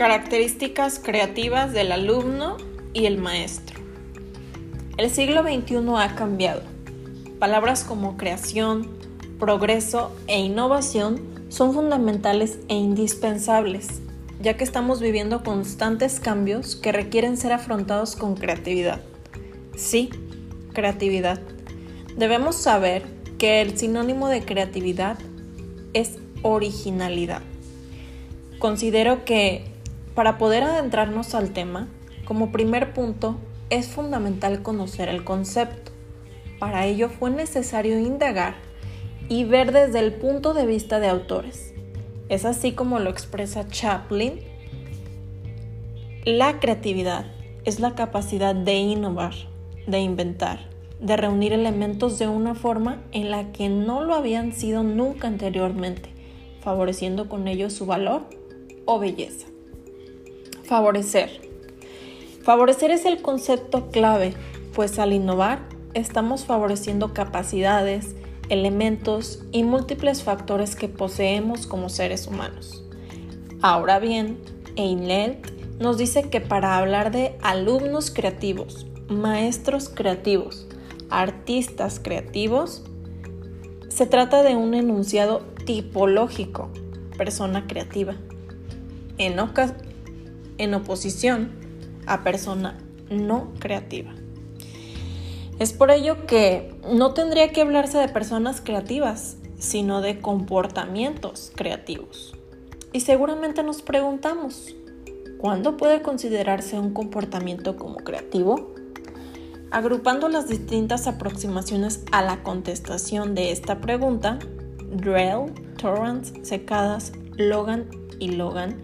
Características creativas del alumno y el maestro. El siglo XXI ha cambiado. Palabras como creación, progreso e innovación son fundamentales e indispensables, ya que estamos viviendo constantes cambios que requieren ser afrontados con creatividad. Sí, creatividad. Debemos saber que el sinónimo de creatividad es originalidad. Considero que para poder adentrarnos al tema, como primer punto, es fundamental conocer el concepto. Para ello fue necesario indagar y ver desde el punto de vista de autores. Es así como lo expresa Chaplin. La creatividad es la capacidad de innovar, de inventar, de reunir elementos de una forma en la que no lo habían sido nunca anteriormente, favoreciendo con ello su valor o belleza. Favorecer. Favorecer es el concepto clave, pues al innovar estamos favoreciendo capacidades, elementos y múltiples factores que poseemos como seres humanos. Ahora bien, Einelt nos dice que para hablar de alumnos creativos, maestros creativos, artistas creativos, se trata de un enunciado tipológico, persona creativa. En, en oposición a persona no creativa. Es por ello que no tendría que hablarse de personas creativas, sino de comportamientos creativos. Y seguramente nos preguntamos, ¿cuándo puede considerarse un comportamiento como creativo? Agrupando las distintas aproximaciones a la contestación de esta pregunta, Drell, Torrance, Secadas, Logan y Logan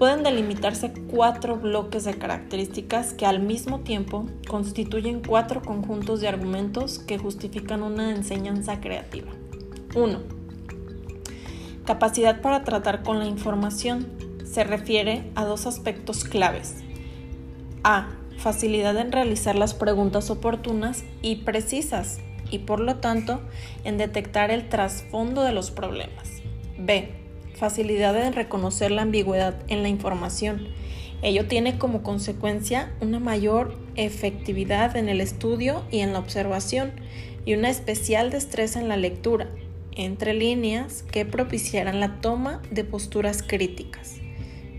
pueden delimitarse cuatro bloques de características que al mismo tiempo constituyen cuatro conjuntos de argumentos que justifican una enseñanza creativa. 1. Capacidad para tratar con la información se refiere a dos aspectos claves. A. Facilidad en realizar las preguntas oportunas y precisas y por lo tanto en detectar el trasfondo de los problemas. B facilidad en reconocer la ambigüedad en la información. Ello tiene como consecuencia una mayor efectividad en el estudio y en la observación y una especial destreza en la lectura, entre líneas que propiciarán la toma de posturas críticas.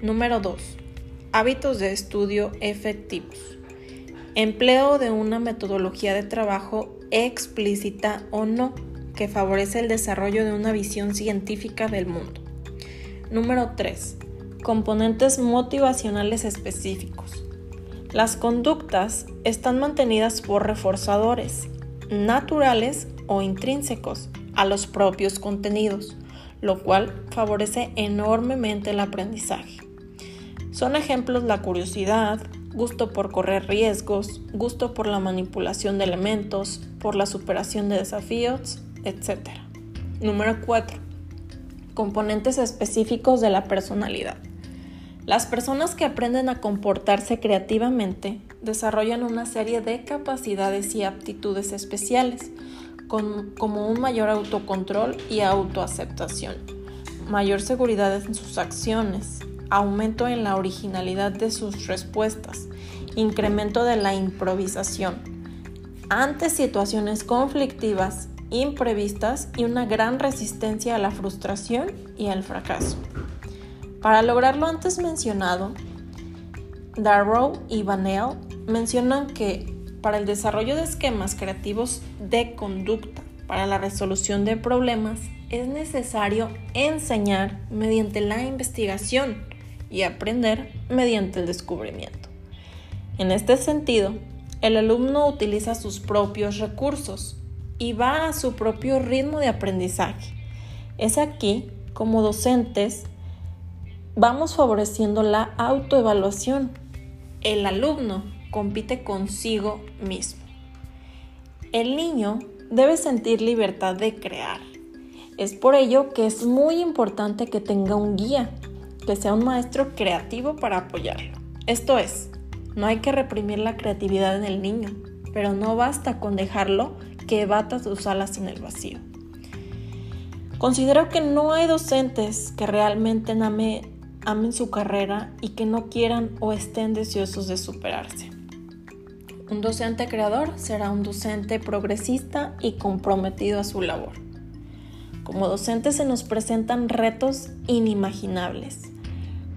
Número 2. Hábitos de estudio efectivos. Empleo de una metodología de trabajo explícita o no que favorece el desarrollo de una visión científica del mundo. Número 3. Componentes motivacionales específicos. Las conductas están mantenidas por reforzadores naturales o intrínsecos a los propios contenidos, lo cual favorece enormemente el aprendizaje. Son ejemplos la curiosidad, gusto por correr riesgos, gusto por la manipulación de elementos, por la superación de desafíos, etc. Número 4 componentes específicos de la personalidad. Las personas que aprenden a comportarse creativamente desarrollan una serie de capacidades y aptitudes especiales, como un mayor autocontrol y autoaceptación, mayor seguridad en sus acciones, aumento en la originalidad de sus respuestas, incremento de la improvisación. Ante situaciones conflictivas imprevistas y una gran resistencia a la frustración y al fracaso. Para lograr lo antes mencionado, Darrow y Vanell mencionan que para el desarrollo de esquemas creativos de conducta para la resolución de problemas es necesario enseñar mediante la investigación y aprender mediante el descubrimiento. En este sentido, el alumno utiliza sus propios recursos, y va a su propio ritmo de aprendizaje. Es aquí, como docentes, vamos favoreciendo la autoevaluación. El alumno compite consigo mismo. El niño debe sentir libertad de crear. Es por ello que es muy importante que tenga un guía, que sea un maestro creativo para apoyarlo. Esto es, no hay que reprimir la creatividad en el niño, pero no basta con dejarlo que bata sus alas en el vacío. Considero que no hay docentes que realmente amen su carrera y que no quieran o estén deseosos de superarse. Un docente creador será un docente progresista y comprometido a su labor. Como docentes se nos presentan retos inimaginables.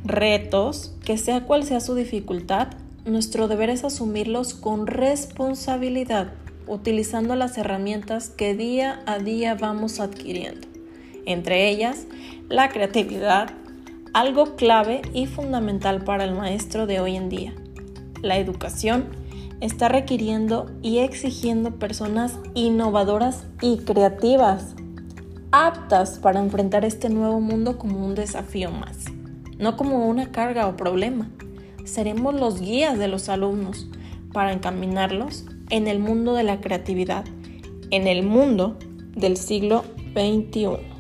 Retos que sea cual sea su dificultad, nuestro deber es asumirlos con responsabilidad, utilizando las herramientas que día a día vamos adquiriendo. Entre ellas, la creatividad, algo clave y fundamental para el maestro de hoy en día. La educación está requiriendo y exigiendo personas innovadoras y creativas, aptas para enfrentar este nuevo mundo como un desafío más, no como una carga o problema. Seremos los guías de los alumnos para encaminarlos en el mundo de la creatividad, en el mundo del siglo XXI.